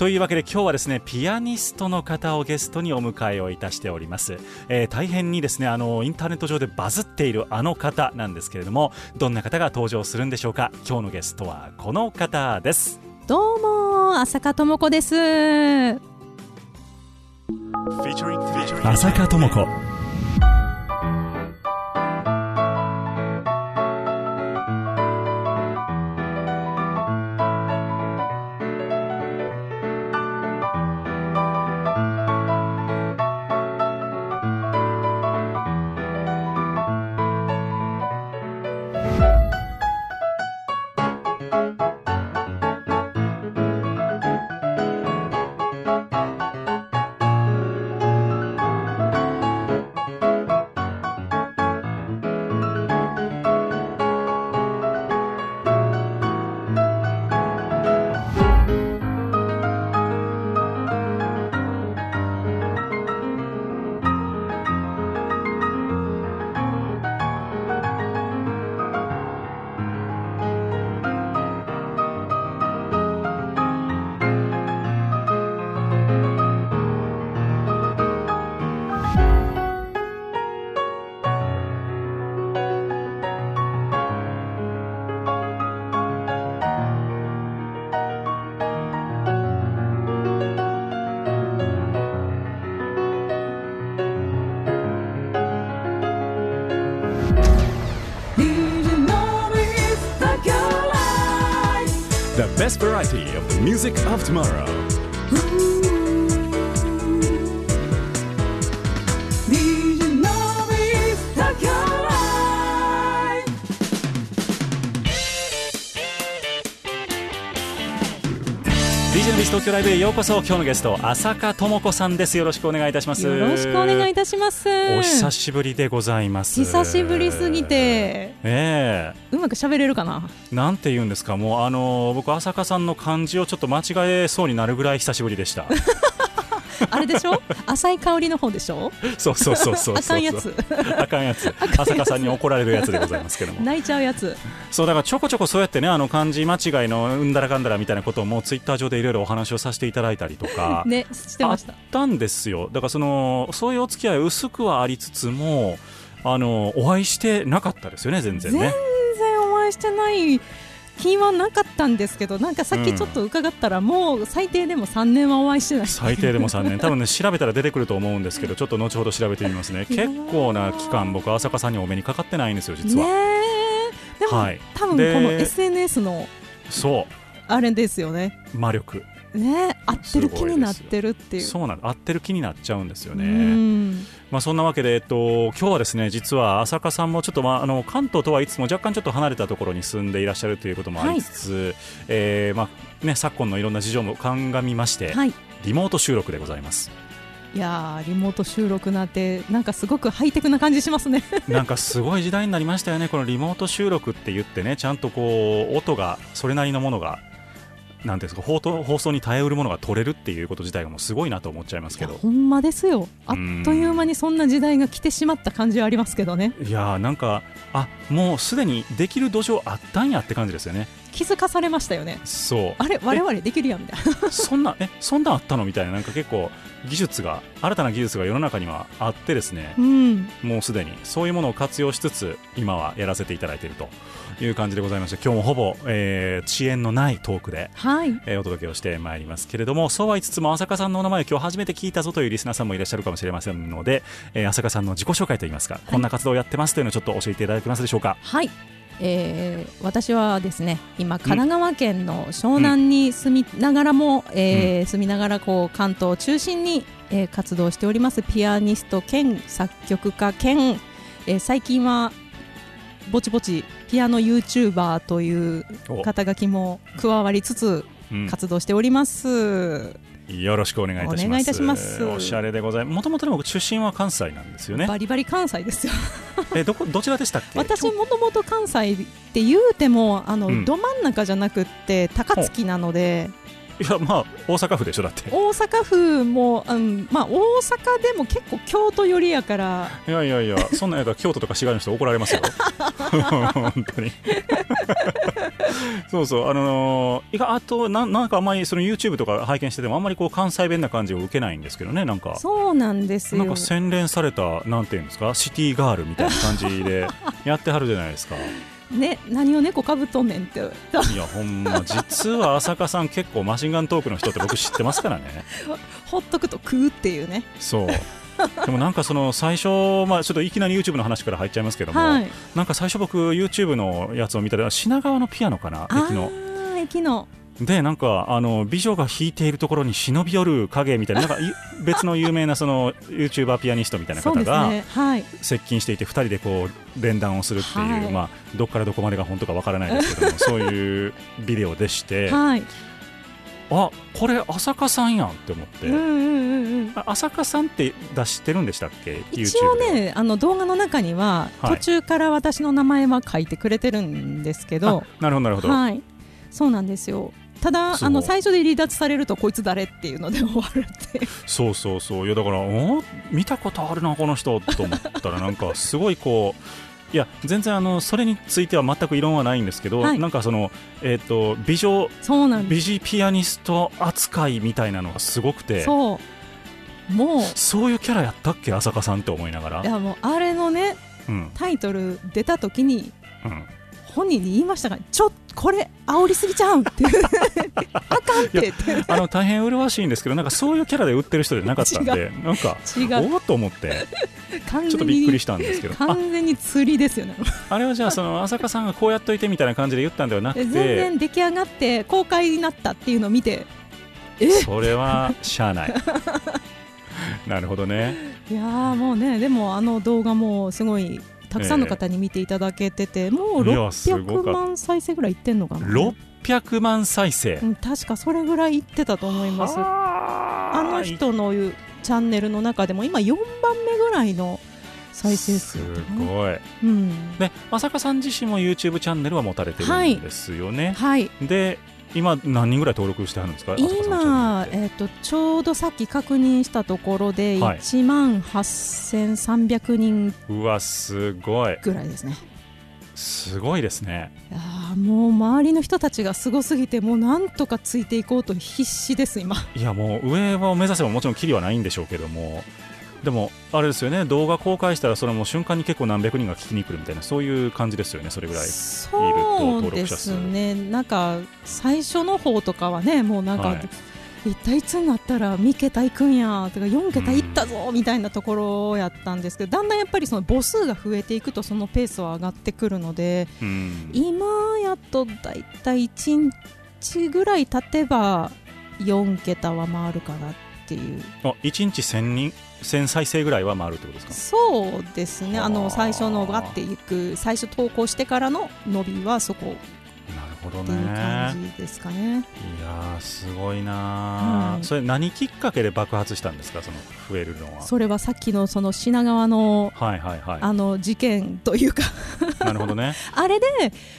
というわけで今日はですねピアニストの方をゲストにお迎えをいたしております、えー、大変にですねあのインターネット上でバズっているあの方なんですけれどもどんな方が登場するんでしょうか？今日のゲストはこの方です。どうも浅香智子です。浅香智子 variety of the music of tomorrow. DJ のビス東京ライブへようこそ。今日のゲスト浅香智子さんです。よろしくお願いいたします。よろしくお願いいたします。お久しぶりでございます。久しぶりすぎて。ええ。うまく喋れるかな？なんて言うんですかもうあの僕浅香さんの漢字をちょっと間違えそうになるぐらい久しぶりでした。あれでしょ？浅い香りの方でしょ？そうそうそうそうあかんやつ。あかんやつ。浅香さんに怒られるやつでございますけども。泣いちゃうやつ。そうだからちょこちょこそうやってねあの漢字間違いのうんだらかんだらみたいなことをもうツイッター上でいろいろお話をさせていただいたりとか ねしてました。あったんですよ。だからそのそういうお付き合い薄くはありつつもあのお会いしてなかったですよね全然ねしてない気はなかったんですけどなんかさっきちょっと伺ったら、もう最低でも3年はお会いしてない。最低でも3年。多分ね調べたら出てくると思うんですけど ちょっと後ほど調べてみますね。結構な期間僕浅香さんにお目にかかってないんですよ実は、ねでも、はい。多分この SNS のそあれですよね。う魔力ね合ってる気になってるっていう。そうなん合ってる気になっちゃうんですようねん。まあそんなわけで、えっと、今日はですね実は浅香さんもちょっと、まあ、あの関東とはいつも若干ちょっと離れたところに住んでいらっしゃるということもありつつ、えーまあね、昨今のいろんな事情も鑑みまして、はい。リモート収録でございます。いやーリモート収録なんてなんかすごくハイテクな感じしますね。なんかすごい時代になりましたよね。このリモート収録って言ってねちゃんとこう音がそれなりのものがなんですか放送放送に耐えうるものが取れるっていうこと自体がもうすごいなと思っちゃいますけど。ほんまですよ。あっという間にそんな時代が来てしまった感じはありますけどね。いやーなんかあもうすでにできる土壌あったんやって感じですよね。気づかされましたよね。そう。あれ我々できるやんみたいな。そんなえそんなんあったのみたいな。なんか結構技術が新たな技術が世の中にはあってですね。うん。もうすでにそういうものを活用しつつ今はやらせていただいているという感じでございまして今日もほぼ、えー遅延のないトークで、はい。えーお届けをしてまいりますけれどもそうは言いつつも浅香さんのお名前を今日初めて聞いたぞというリスナーさんもいらっしゃるかもしれませんので、えー浅香さんの自己紹介といいますか、こんな活動をやってますというのをちょっと教えていただけますでしょうか。はい、えー私はですね今神奈川県の湘南に住みながらも、えー住みながらこう関東を中心に、えー活動しておりますピアニスト兼作曲家兼、えー最近はぼちぼちピアノ YouTuber というお肩書きも加わりつつうん活動しております、よろしくお願いいたします。お願いいたしますおしゃれでございます。もともとでも出身は関西なんですよね。バリバリ関西ですよ えどこどちらでしたっけ？私もともと関西って言うてもあの、うんど真ん中じゃなくって高槻なのでいやまあ大阪府でしょだって。大阪府も、うんまあ、大阪でも結構京都寄りやからいやいやいやそんなんやったら京都とか滋賀の人怒られますよ。本当に。そうそうあのーいやあとなんなんかあんまりその YouTube とか拝見しててもあんまりこう関西弁な感じを受けないんですけどねなんか。そうなんですよなんか洗練されたなんていうんですかシティガールみたいな感じでやってはるじゃないですか。ね何を猫かぶとんねんって。いやほんま実は浅香さん結構マシンガントークの人って僕知ってますからね。ほっとくと食うっていうね。そう。でもなんかその最初、まあ、ちょっといきなり YouTube の話から入っちゃいますけども、はい。なんか最初僕 YouTube のやつを見たら品川のピアノかな駅の。駅のでなんかあの美女が弾いているところに忍び寄る影みたいななんかい 別の有名なその YouTuber ピアニストみたいな方がね。はい。接近していて2人でこう連弾をするっていう、はい。まあ、どっからどこまでが本当かわからないですけども そういうビデオでして、はい。あこれ浅香さんやんって思って、うんうんうん浅香さんって出してるんでしたっけ？一応ねあの動画の中には、はい。途中から私の名前は書いてくれてるんですけど。あなるほどなるほど、はい。そうなんですよただあの最初で離脱されるとこいつ誰っていうので終わるってそうそうそう。いやだからお見たことあるなこの人と思ったら なんかすごいこういや全然あのそれについては全く異論はないんですけど、はい。なんかその、えー、と美女そうなん美人ピアニスト扱いみたいなのがすごくてそう。もうそういうキャラやったっけ浅香さんって思いながら。い、やもうあれのねうん。タイトル出た時にうん、本人に言いましたがちょこれ煽りすぎちゃうんって あかんって。ってあの大変麗しいんですけどなんかそういうキャラで売ってる人じゃなかったんで なんか違う。おおと思ってちょっとびっくりにしたんですけど。あ完全に釣りですよね。あれはじゃあその浅香さんがこうやっといてみたいな感じで言ったんではなく全て然出来上がって公開になったっていうのを見てそれはしゃあない。なるほどね。いやーもうねでもあの動画もすごいたくさんの方に見ていただけてて、もういやすご600かった。万再生ぐらいいってんのかな。600万再生。うん、確かそれぐらいいってたと思います。あ。あの人のチャンネルの中でも今4番目ぐらいの再生数すごい。うん。で浅香さん自身も YouTube チャンネルは持たれてるんですよね、はい。で今何人ぐらい登録してはるんですか？今、えっとちょうどさっき確認したところではい。1万8300人うわすごい。ぐらいですね、すごいですね。いもう周りの人たちがすごすぎてもうなんとかついていこうと必死です今。いやもう上を目指せばもちろんキリはないんでしょうけどもでもあれですよね。動画公開したらそれも瞬間に結構何百人が聞きに来るみたいなそういう感じですよね。それぐらいそうですね。なんか最初の方とかはねもうなんか、はい。一体いつになったら3桁いくんやとか4桁いったぞみたいなところやったんですけど、だんだんやっぱりその母数が増えていくとそのペースは上がってくるのでうん。今やっとだいたい1日ぐらい経てば4桁は回るかなっていう。あ1日1000人？1000再生ぐらいは回るってことですか？そうですね。あはあ。の最初のわっていく最初投稿してからの伸びはそこ。なるほどっていうね感じですかね。いやーすごいなー、はい。それ何きっかけで爆発したんですか？その増えるのは。それはさっきのその品川のはいはいはあの事件というか。いなるほどね。あれで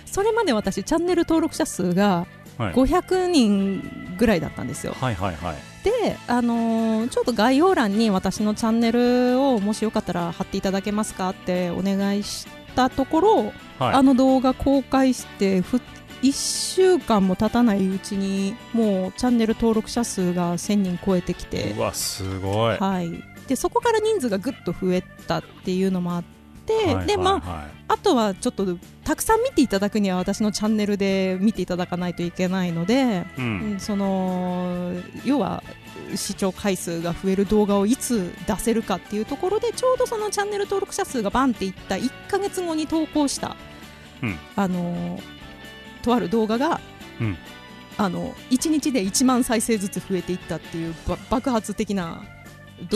それまで私チャンネル登録者数がはい。500人ぐらいだったんですよ。はいはいはいで、あのーちょっと概要欄に私のチャンネルをもしよかったら貼っていただけますかってお願いしたところ、はい。あの動画公開して2 1週間も経たないうちにもうチャンネル登録者数が1000人超えてきて。うわすごい。はい、でそこから人数がぐっと増えたっていうのもあって、でまあはあとはちょっとたくさん見ていただくには私のチャンネルで見ていただかないといけないので、い、ううんんその要は視聴回数が増える動画をいつ出せるかっていうところでちょうどそのチャンネル登録者数がバンっていった1ヶ月後に投稿した、うん。あのとある動画が、うん。あの1日で1万再生ずつ増えていったっていうば爆発的な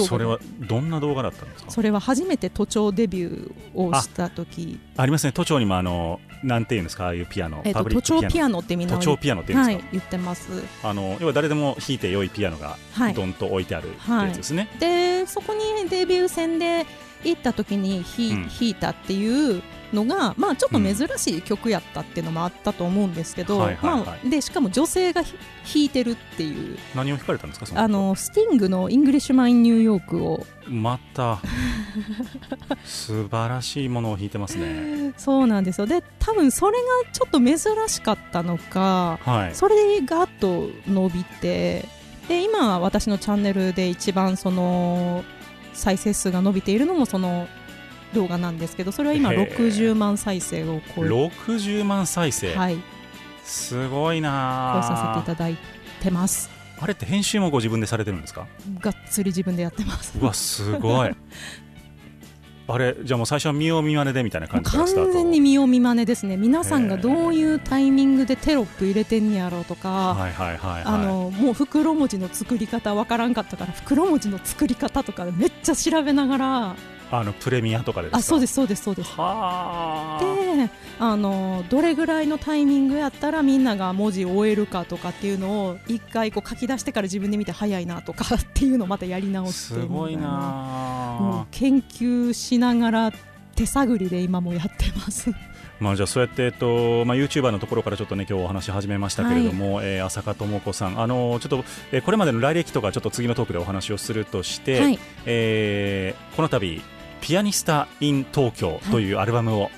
それはどんな動画だったんですか？それは初めて都庁デビューをした時。ありますね。都庁にもあのなんていうんですか？ああいうピアノ、えっと都庁ピアノってみんな都庁ピアノっていうんですか、はい、言ってます。あの要は誰でも弾いて良いピアノがはい。ドンと置いてあるやつですね、でそこにデビュー戦で行った時に弾,、うん。弾いたっていうのが、まあ、ちょっと珍しい曲やったっていうのもあったと思うんですけど、まあ、でしかも女性がひ弾いてるっていう何を弾かれたんですかそのあのスティングの「イングリッシュマン・ニューヨーク」を。また。素晴らしいものを弾いてますね。そうなんですよ。で多分それがちょっと珍しかったのかはい。それでガッと伸びてで今私のチャンネルで一番その再生数が伸びているのもその動画なんですけどそれは今へー。60万再生を超え,、60万再生、はい、超すごいえなさせていただいてます。あれって編集もご自分でされてるんですか？がっつり自分でやってます。うわすごい。あれじゃあもう最初は見よう見まねでみたいな感じ完全に見よう見まねですね。皆さんがどういうタイミングでテロップ入れてんやろうとか、あのもう袋文字の作り方わからんかったから袋文字の作り方とかめっちゃ調べながらあのプレミアとかであそうですすそうですそうです。はあ。であのどれぐらいのタイミングやったらみんなが文字を終えるかとかっていうのを一回こう書き出してから自分で見て早いなとかっていうのをまたやり直してすごいなう研究しながら手探りで今もやってます。まあじゃあそうやってえっとまあ YouTuber のところからちょっとね今日お話し始めましたけれども、えー浅香智子さんあのちょっと、えーこれまでの来歴とかちょっと次のトークでお話をするとして、はい、えーこの度ピアニスタ in 東京というアルバムを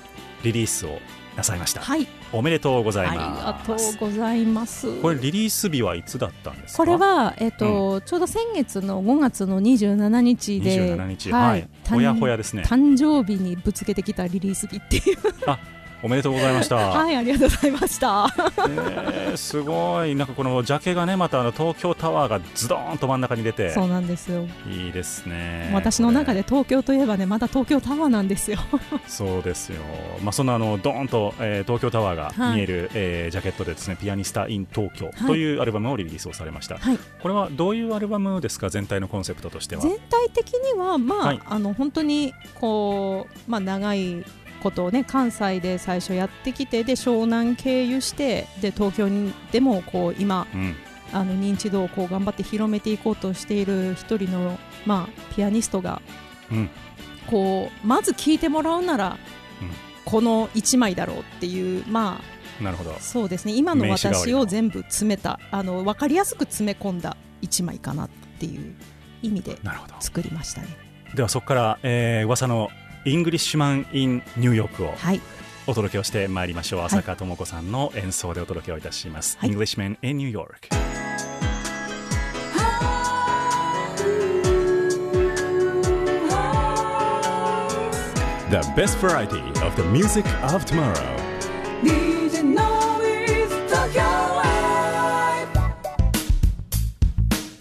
リリースをなさいました、はい、おめでとうございありますがとうございます。これリリース日はいつだったんですか？これは、えっとちょうど先月の5月の27日で27日。はい、ほやほやですね。誕生日にぶつけてきたリリース日っていうおめでとうございました、はいありがとうございました。えーすごい。なんかこのジャケがねまたあの東京タワーがズドーンと真ん中に出て。そうなんですよ。いいですね。私の中でで東京といえばねまだ東京タワーなんですよ。そうですよ、まあ、そんなあのドーンと、えー東京タワーがはい。見える、えージャケットでですねピアニスタ in 東京はい。というアルバムをリリースをされました、はい。これはどういうアルバムですか？全体のコンセプトとしては。全体的にはまあ、はい。あの本当にこうまあ長いことをね関西で最初やってきてで湘南経由してで東京にでもこう今うん。あの認知度をこう頑張って広めていこうとしている一人の、まあ、ピアニストが、うん。こうまず聴いてもらうなら、うん。この1枚だろうっていう、まなるほど。あ、そうですね。今の私を全部詰めたあの分かりやすく詰め込んだ1枚かなっていう意味で作りましたね。ではそこから、えー、噂の Englishman in New York をはい。お届けをしてまいりましょう。浅香智子さんの演奏でお届けをいたします、はい。Englishman in New York The best variety of the music of tomorrow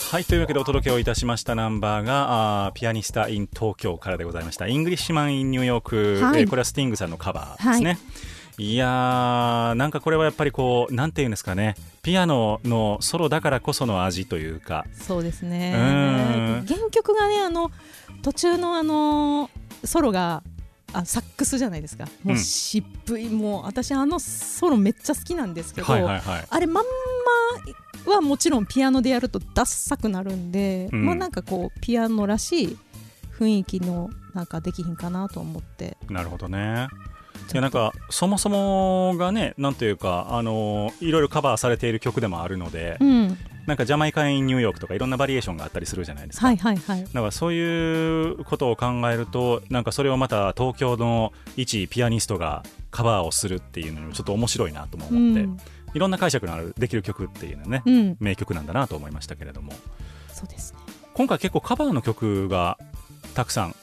はいというわけでお届けをいたしましたナンバーがあーピアニスタ in 東京からでございました。 Englishman in New York、はい。えーこれはスティングさんのカバーですね、い、やーなんかこれはやっぱりこうなんていうんですかね。ピアノのソロだからこその味というか。そうですうねん。原曲がねあの途中のあのソロがあサックスじゃないですか。もう渋い、もう私あのソロめっちゃ好きなんですけど、はいはいはい。あれまんまはもちろんピアノでやるとダッサくなるんで、うん。まあなんかこうピアノらしい雰囲気のなんかできひんかなと思って。なるほどねいやなんかそもそもがねなんというかあのいろいろカバーされている曲でもあるので、うん。なんかジャマイカインニューヨークとかいろんなバリエーションがあったりするじゃないですか、はいはいはい。だからそういうことを考えるとなんかそれをまた東京の一ピアニストがカバーをするっていうのにもちょっと面白いなともう思って、ん、いろんな解釈のあるできる曲っていうのはね、うん、名曲なんだなと思いましたけれども。そうですね。今回結構カバーの曲がたくさん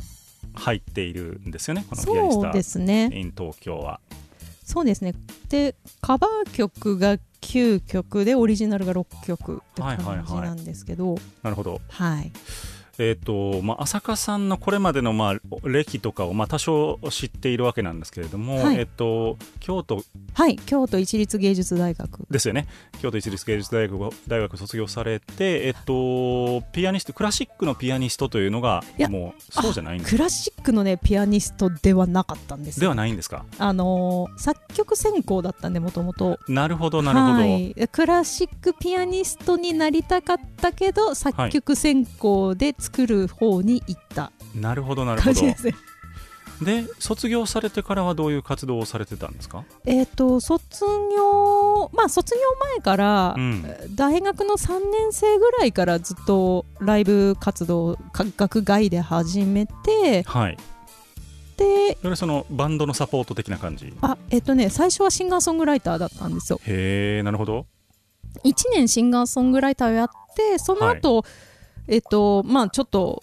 入っているんですよねこのそうですね。in 東京は。そうですね。でカバー曲が9曲でオリジナルが6曲ってはいはいはい感じなんですけど。なるほど。はいえーとまあ、浅香さんのこれまでの、まあ、歴とかを、まあ、多少知っているわけなんですけれども、はい。えー、と京都はい京都一律芸術大学。ですよね。京都一律芸術大学を大学卒業されて、えっと、ピアニストクラシックのピアニストというのがいやもうそうじゃないんです。クラシックのねピアニストではなかったんです。よではないんですか？あのー作曲専攻だったんでもともとなるほどなるほど、はい、クラシックピアニストになりたかったけど作曲専攻で作る方に行った。なるほどなるほど。で卒業されてからはどういう活動をされてたんですか？えっと卒業まあ卒業前から、うん。大学の3年生ぐらいからずっとライブ活動か学外で始めてはい。でそれそのバンドのサポート的な感じ？あえっとね最初はシンガーソングライターだったんですよ。へえなるほど。1年シンガーソングライターをやってその後、えっとまあちょっと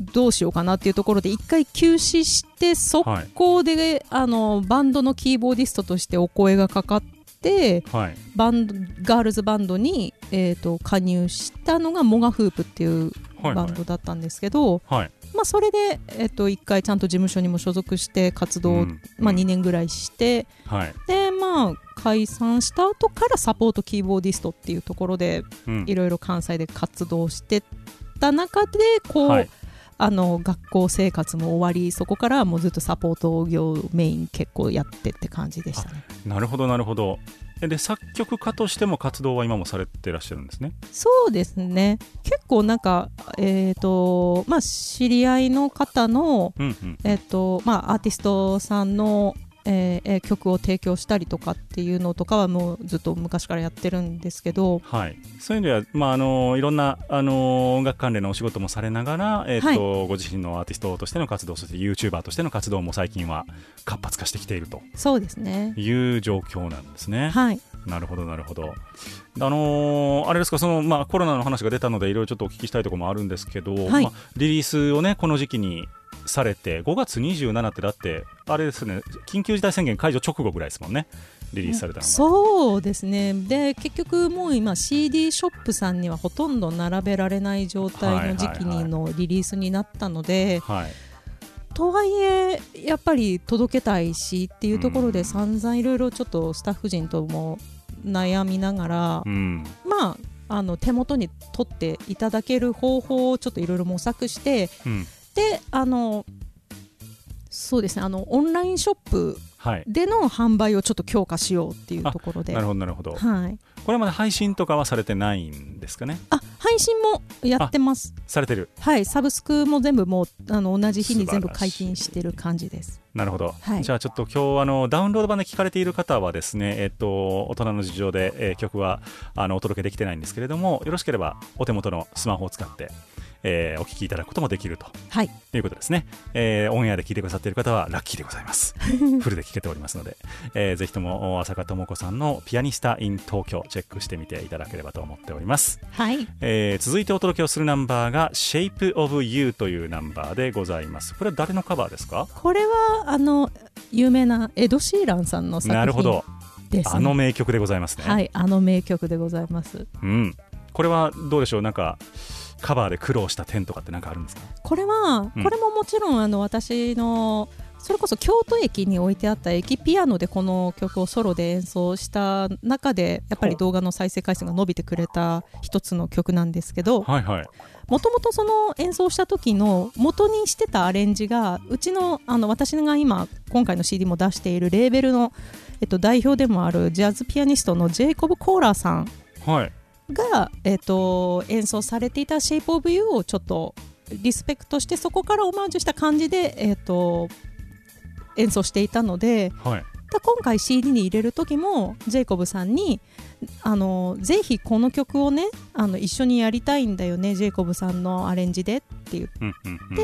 どうしようかなっていうところで一回休止して速攻で、あのバンドのキーボーディストとしてお声がかかってはい。バンドガールズバンドに、えー、と加入したのがモガフープっていうはい。バンドだったんですけど、はいまあ、それで、えー、と一回ちゃんと事務所にも所属して活動を、うんまあ、うん。2年ぐらいして、はい。でまあ解散した後からサポートキーボーディストっていうところでうん。いろいろ関西で活動してた中でこう、はい。あの学校生活も終わりそこからはもうずっとサポート業をメイン結構やってって感じでしたね。なるほどなるほど。えで作曲家としても活動は今もされてらっしゃるんですね？そうですね。結構なんかえっ、とまあ知り合いの方のうんうん。えっ、とまあアーティストさんのえーえー曲を提供したりとかっていうのとかはもうずっと昔からやってるんですけど。はい、そういう意味では、まあ、あのいろんなあの音楽関連のお仕事もされながら、えーとご自身のアーティストとしての活動そして YouTuber としての活動も最近は活発化してきていると。そうですね。いう状況なんですね。はい。なるほどなるほど。あのーあれですかその、まあ、コロナの話が出たのでいろいろちょっとお聞きしたいところもあるんですけど、はい。まあ、リリースをねこの時期にされて5月27ってだってあれですね緊急事態宣言解除直後ぐらいですもんね。リリースされたのが。そうですね。で結局もう今 CD ショップさんにはほとんど並べられない状態の時期にのリリースになったので、はい。とはいえやっぱり届けたいしっていうところでうん。散々いろいろちょっとスタッフ陣とも悩みながら、うん。まああの手元に取っていただける方法をちょっといろいろ模索してうんであのそうですねあのオンラインショップはい、での販売をちょっと強化しようっていうところで。なるほどなるほど。はい、これまで配信とかはされてないんですかね？あ配信もやってます。されてる。はいサブスクも全部もうあの同じ日に全部解禁してる感じです。なるほど、はい。じゃあちょっと今日あのダウンロード版で聞かれている方はですねえっと大人の事情で、えー曲はあのお届けできてないんですけれどもよろしければお手元のスマホを使って、えーお聞きいただくこともできると。はい。いうことですね、えーオンエアで聞いてくださっている方はラッキーでございます。フルで聞けておりますので、えーぜひとも浅香智子さんのピアニスタ in 東京チェックしてみていただければと思っております。はい。えー続いてお届けをするナンバーが Shape of You というナンバーでございます。これは誰のカバーですか？これはあの有名なエド・シーランさんの作品なるほど。ね、あの名曲でございますね、はいあの名曲でございます。うん、これはどうでしょう？なんかカバーで苦労した点とかって何かあるんですか？これは、うん。これももちろんあの私のそれこそ京都駅に置いてあった駅ピアノでこの曲をソロで演奏した中でやっぱり動画の再生回数が伸びてくれた一つの曲なんですけどもともとその演奏した時の元にしてたアレンジがうちのあの私が今今回の CD も出しているレーベルの、えっと、代表でもあるジャズピアニストのジェイコブ・コーラーさんはいが、えっと、演奏されていた「Shape of You」をちょっとリスペクトしてそこからオマージュした感じで、えっと、演奏していたのではい。だ今回 CD に入れる時もジェイコブさんにあのぜひこの曲をねあの一緒にやりたいんだよねジェイコブさんのアレンジでって言って、うんうんうん。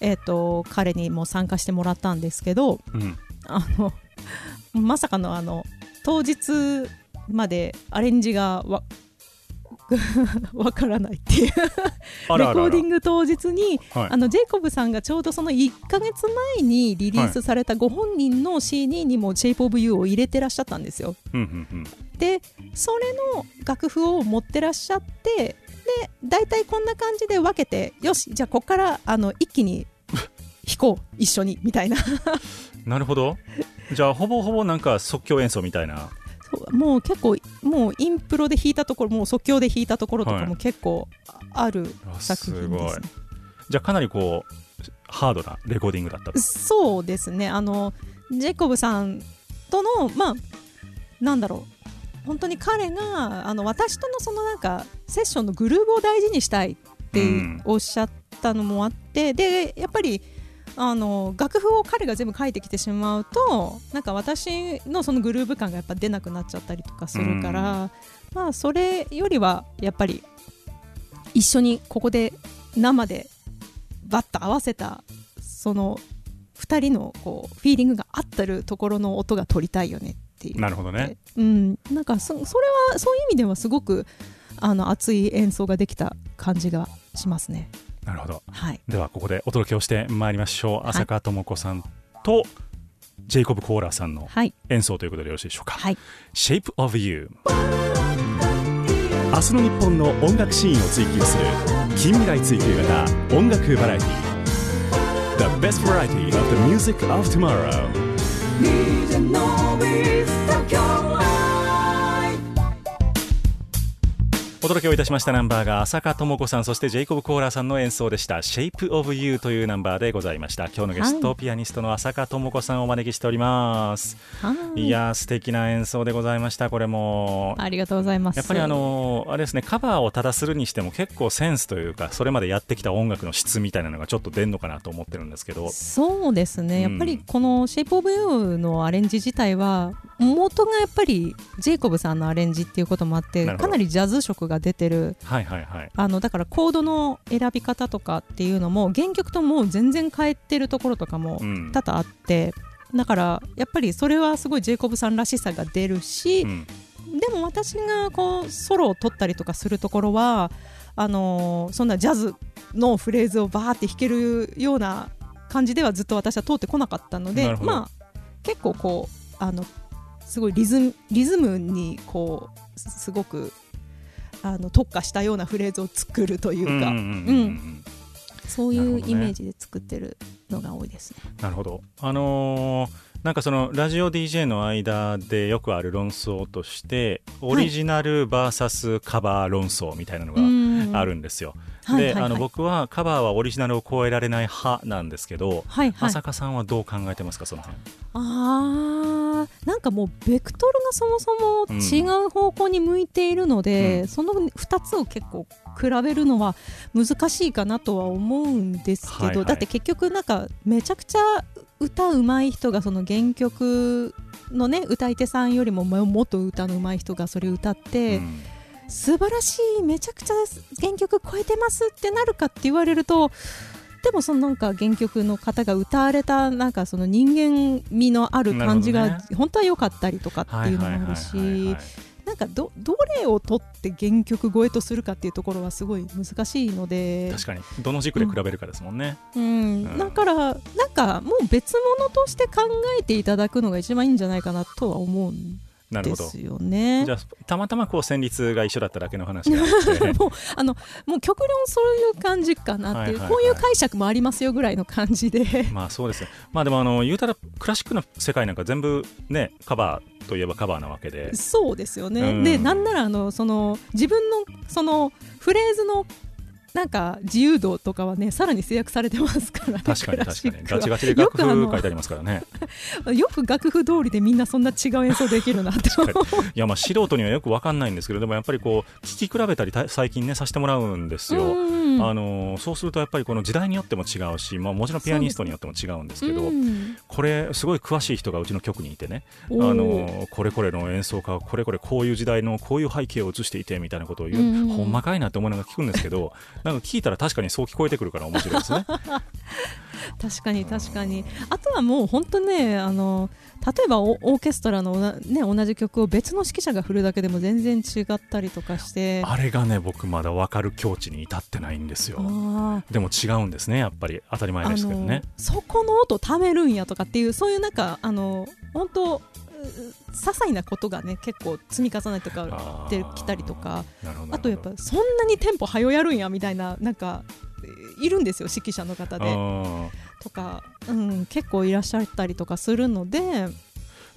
えー、と彼にも参加してもらったんですけどうん。あのまさかのあの当日までアレンジがわ わからないっていう。レコーディング当日にはい。あのジェイコブさんがちょうどその1ヶ月前にリリースされたご本人の CD にも「Shape of You」を入れてらっしゃったんですよ。でそれの楽譜を持ってらっしゃってで大体こんな感じで分けてよしじゃあここからあの一気に 弾こう一緒にみたいな。なるほど。じゃあほぼほぼなんか即興演奏みたいなもう結構もうインプロで弾いたところもう即興で弾いたところとかはい。も結構あるあ作すごい品ですね。じゃあかなりこうハードなレコーディングだったと。そうですね。あのジェイコブさんとのまあなんだろう。本当に彼があの私とのそのなんかセッションのグルーヴを大事にしたいってうん。おっしゃったのもあって、でやっぱりあの楽譜を彼が全部書いてきてしまうとなんか私のそのグルーヴ感がやっぱ出なくなっちゃったりとかするから、まあそれよりはやっぱり一緒にここで生でバッと合わせたその2人のこうフィーリングが合ってるところの音が取りたいよねっていう。なるほどね。うん、なんかそそれはそういう意味ではすごくあの熱い演奏ができた感じがしますね。なるほど。はい、ではここでお届けをしてまいりましょう。い。浅香智子さんとジェイコブ・コーラーさんのはい、演奏ということでよろしいでしょうか、はい、Shape of You 明日の日本の音楽シーンを追求する近未来追求型音楽バラエティ。The best variety of the music of tomorrow 届けをいたしましたナンバーが浅香智子さんそしてジェイコブ・コーラーさんの演奏でした。Shape of You というナンバーでございました。今日のゲスト、はいピアニストの浅香智子さんをお招きしております。はい。いやー素敵な演奏でございましたこれも。ありがとうございます。やっぱりあのーあれですねカバーをただするにしても結構センスというかそれまでやってきた音楽の質みたいなのがちょっと出んのかなと思ってるんですけど。そうですね、うんやっぱりこの「Shape of You」のアレンジ自体は元がやっぱりジェイコブさんのアレンジっていうこともあってかなりジャズ色が出てる。はいはいはい。あのだからコードの選び方とかっていうのも原曲ともう全然変えてるところとかもうん。多々あって、だからやっぱりそれはすごいジェイコブさんらしさが出るし、うん。でも私がこうソロを取ったりとかするところはあのーそんなジャズのフレーズをバーって弾けるような感じではずっと私は通ってこなかったのでまあ結構こうあのすごいリズムリズムにこうすすごくあの特化したようなフレーズを作るというか、うんそういうイメージで作ってるのが多いですね。なるほど。あのーなんかそのラジオ DJ の間でよくある論争としてオリジナル VS カバー論争みたいなのがあるんですよ。はいはいはいであの僕はカバーはオリジナルを超えられない派なんですけど、はいはい。浅香さんはどう考えてますかその辺？あーなんかもうベクトルがそもそも違う方向に向いているので、うん。その2つを結構比べるのは難しいかなとは思うんですけど、はいはい。だって結局なんかめちゃくちゃ歌うまい人がその原曲のね歌い手さんよりもももっと歌のうまい人がそれ歌って、うん素晴らしいめちゃくちゃ原曲超えてますってなるかって言われるとでもそのなんか原曲の方が歌われたなんかその人間味のある感じが本当は良かったりとかっていうのもあるしなんかどどれを取って原曲超えとするかっていうところはすごい難しいので確かに。どの軸で比べるかですもんね。うん。うん。だからなんかもう別物として考えていただくのが一番いいんじゃないかなとは思うんなるほど。ですよねじ。ゃあたまたまこう旋律が一緒だっただけの話 もうあのもう極論そういう感じかなっていう、こういう解釈もありますよぐらいの感じで まあそうですよ。まあでもあの言うたらクラシックの世界なんか全部ねカバーといえばカバーなわけで。そうですよね、うんでなんならあのその自分のそのフレーズのなんか自由度とかはねさらに制約されてますからね確かに確かに。ガチガチで楽譜書いてありますからね。よく楽譜通りでみんなそんな違う演奏できるなっていやまあ素人にはよく分かんないんですけれどもやっぱりこう聞き比べたりた最近ねさせてもらうんですよ、うんあのそうするとやっぱりこの時代によっても違うし、まあ、もちろんピアニストによっても違うんですけどうん。これすごい詳しい人がうちの局にいてねあのこれこれの演奏家はこれこれこういう時代のこういう背景を映していてみたいなことを言う、うんうん。ほんまかいなって思いながら聞くんですけどなんか聞いたら確かにそう聞こえてくるから面白いですね。確かに確かにあとはもう本当ねあの例えばオオーケストラのね、同じ曲を別の指揮者が振るだけでも全然違ったりとかしてあれがね僕まだ分かる境地に至ってないんですよ。あでも違うんですねやっぱり当たり前あですけどね。そこの音貯めるんやとかっていうそういうなんかあの本当う些細なことがね結構積み重ねとかあーできたりとか。あとやっぱそんなにテンポ早やるんやみたいななんかえいるんですよ指揮者の方で。とか、うん、結構いらっしゃったりとかするので、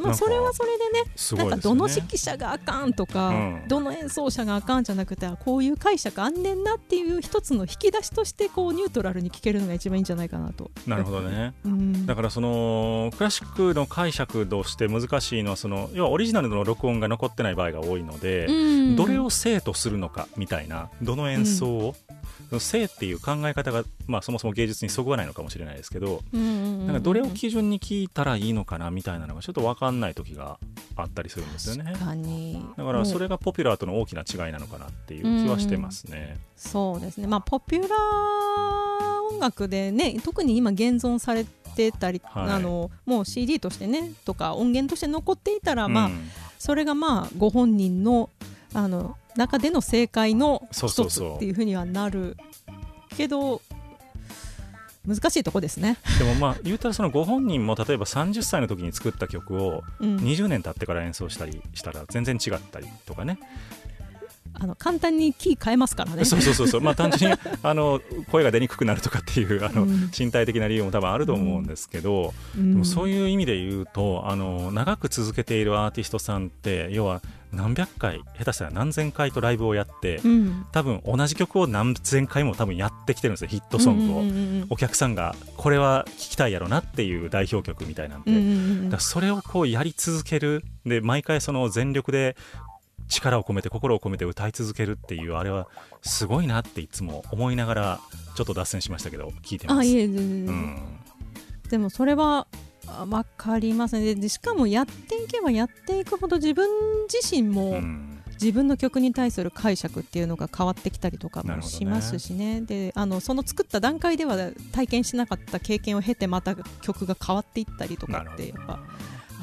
まあ、それはそれでねすなんか。どの指揮者があかんとか、うんどの演奏者があかんじゃなくてあこういう解釈あんねんなっていう一つの引き出しとしてこうニュートラルに聴けるのが一番いいんじゃないかなと。なるほどね。うん、だからそのクラシックの解釈として難しいのはその要はオリジナルの録音が残ってない場合が多いので、うんどれを正とするのかみたいなどの演奏を、その正っていう考え方が、まあ、そもそも芸術にそぐわないのかもしれないですけど、うんうんうんなんかどれを基準に聞いたらいいのかなみたいなのがちょっと分かんない時があったりするんですよね。確かに。だからそれがポピュラーとの大きな違いなのかなっていう気はしてますね。そうですね。まあポピュラー音楽でね特に今現存されてたり、はい。あのもう CD としてねとか音源として残っていたら、まあうん。それがまあご本人のあの中での正解の一つっていうふうにはなるけど難しいとこですね。でもまあ言うたらそのご本人も例えば30歳の時に作った曲をうん、20年経ってから演奏したりしたら全然違ったりとかね。あの簡単にキー変えますからね。そうそうそうそう。まあ単純に あの声が出にくくなるとかっていうあの、うん。身体的な理由も多分あると思うんですけど、うん。でもそういう意味で言うとあの長く続けているアーティストさんって要は何百回下手したら何千回とライブをやって、うん。多分同じ曲を何千回も多分やってきてるんですよヒットソングを、うんうんうんお客さんがこれは聴きたいやろなっていう代表曲みたいなんで、うんうんうんそれをこうやり続ける。で毎回その全力で力を込めて心を込めて歌い続けるっていうあれはすごいなっていつも思いながらちょっと脱線しましたけど聞いてます。あいえ全然うん。でもそれはあ分かりますねでしかもやっていけばやっていくほど自分自身もうん。自分の曲に対する解釈っていうのが変わってきたりとかもしますしね。であのその作った段階では体験しなかった経験を経てまた曲が変わっていったりとかってやっぱ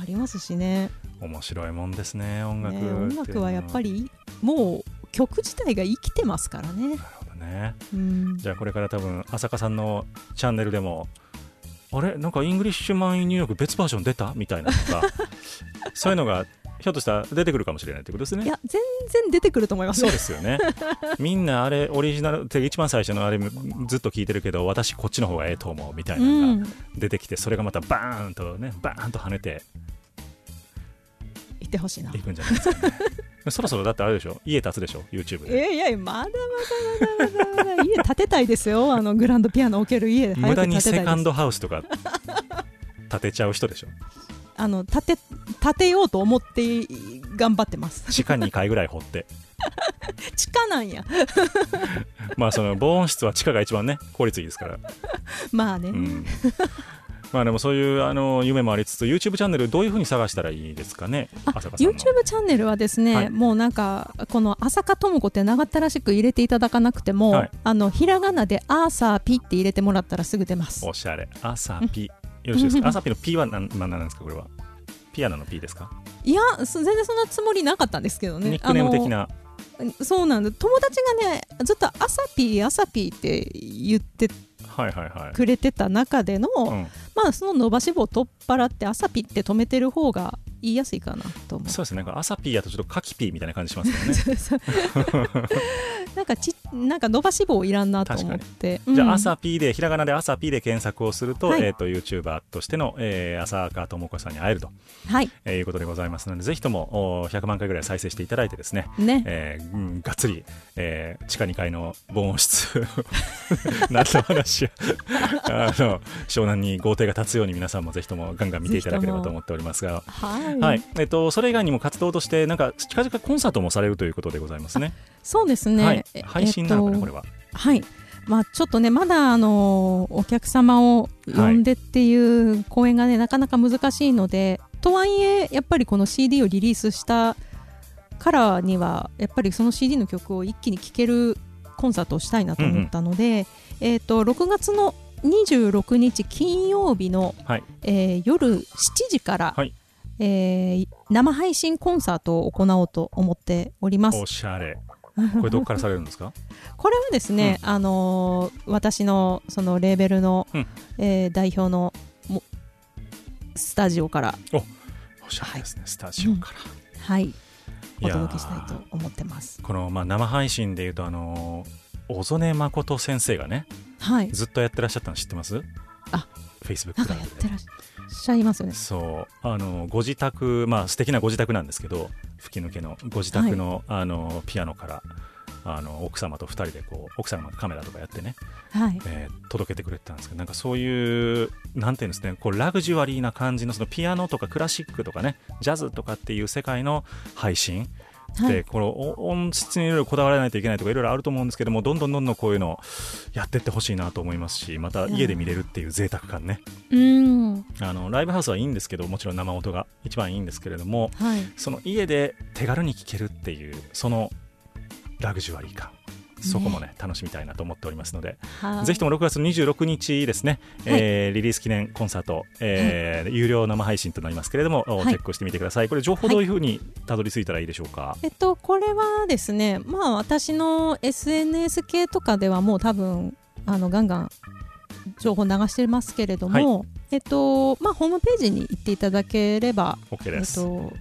ありますしね。面白いもんですね音楽。ね音楽はやっぱりもう曲自体が生きてますからね。なるほどね。うん。じゃあこれから多分浅香さんのチャンネルでもあれ？なんか Englishman in New York 別バージョン出た？みたいな。とか。そういうのがひょっとしたら出てくるかもしれないってことですね。いや全然出てくると思いますそうですよね。みんなあれオリジナルって一番最初のあれずっと聞いてるけど私こっちの方がええと思うみたいなのがうん。出てきてそれがまたバーンとねバーンと跳ねて言ってほしいな。いくんじゃないですかね。そろそろだってあれでしょ？家建つでしょ？YouTube で。えいやいやまだまだまだまだまだ家建てたいですよあのグランドピアノ置ける家無駄にセカンドハウスとか建てちゃう人でしょあの建て建てようと思って頑張ってます地下2階ぐらい掘って地下なんやまあその防音室は地下が一番ね効率いいですからまあね、うんまあでもそういうあの夢もありつつ YouTube チャンネルどういうふうに探したらいいですかね？YouTube チャンネルはですね、はい。もうなんかこの朝香智子って長ったらしく入れていただかなくても、はい。あのひらがなでアーサーピって入れてもらったらすぐ出ます。おしゃれ。朝ピよろしいですか？朝ピの P は何何なんですか？これは。ピアノの P ですか？いやそ全然そんなつもりなかったんですけどね。ニックネーム的な。そうなんだ友達がねずっとアサピーアサピーって言ってくれてた中での、うん。まあその伸ばし棒を取っ払ってアサピって止めてる方が言いやすいかなと思う。そうですね。なんか朝ピーやとちょっとカキピーみたいな感じしますよね。なんかちっなんか伸ばし棒いらんなと思って、うんじゃあ、朝 P で、ひらがなで朝 P で検索をすると、はい。えっ、と、YouTuber としての、えー、浅川智子さんに会えると、はい。えーいうことでございますので、ぜひともお100万回ぐらい再生していただいてですね、ね、えーうん、がっつり、えー地下2階の防音室 何の話やあの湘南に豪邸が建つように皆さんもぜひともガンガン見ていただければと思っておりますが、はい、はい。えっとそれ以外にも活動としてなんか近々コンサートもされるということでございますね。そうですね、はい。え、配信なのかな、えっとこれは。はい。まあ、ちょっとねまだあのお客様を呼んでっていう公演がね、なかなか難しいのでとはいえやっぱりこの CD をリリースしたからにはやっぱりその CD の曲を一気に聴けるコンサートをしたいなと思ったので、えっと6月の26日金曜日の、はい。えー夜7時から、はいえー生配信コンサートを行おうと思っております。お。しゃれ。これどこからされるんですか？これはですね、あのー私のそのレーベルの、うん。えー代表のもスタジオから、おしゃれですね、スタジオから。はい、いやー。お届けしたいと思ってます。この、まあ、生配信でいうと、あのー小曽根誠先生がね、はい、ずっとやってらっしゃったの知ってます？あ Facebook なんかやってらっしゃいますよね。そう。あのご自宅まあ素敵なご自宅なんですけど吹き抜けのご自宅の,、あのピアノからあの奥様と2人でこう奥様がカメラとかやってね、はい、えー届けてくれてたんですけどなんかそういうなんていうんですねこうラグジュアリーな感じのそのピアノとかクラシックとかねジャズとかっていう世界の配信で、はい、このお音質にいろいろこだわらないといけないとかいろいろあると思うんですけどもどんどんどんどんこういうのやってってほしいなと思いますしまた家で見れるっていう贅沢感ね。うーん、あのライブハウスはいいんですけどもちろん生音が一番いいんですけれどもはい、その家で手軽に聴けるっていうそのラグジュアリー感そこもね楽しみたいなと思っておりますので、はい、ぜひとも6月26日ですね、えーリリース記念コンサート、えー有料生配信となりますけれども、おはい。チェックしてみてください。これ情報どういうふうにたどり着いたらいいでしょうか、えっと、これはですね、まあ、私の SNS 系とかではもう多分あのガンガン情報流してますけれども、えっとまあ、ホームページに行っていただければ、OK えっです、と、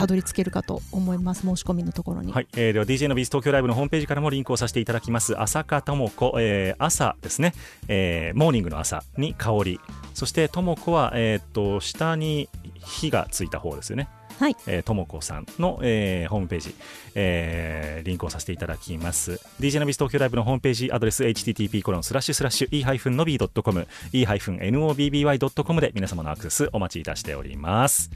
たどり着けるかと思います、申し込みのところに。はい、えーでは DJ のビーズ東京ライブのホームページからもリンクをさせていただきます。朝香智子、えー朝ですね、えーモーニングの朝に香り。そして智子は、えーっと下に火がついた方ですよね。はい、えー、ともこさんの、えーホームページ、えーリンクをさせていただきます。DJ のビス東京ライブのホームページアドレス http コロンスラッシュスラッシュ e-nobby.com e-nobby.com で皆様のアクセスお待ちいたしております。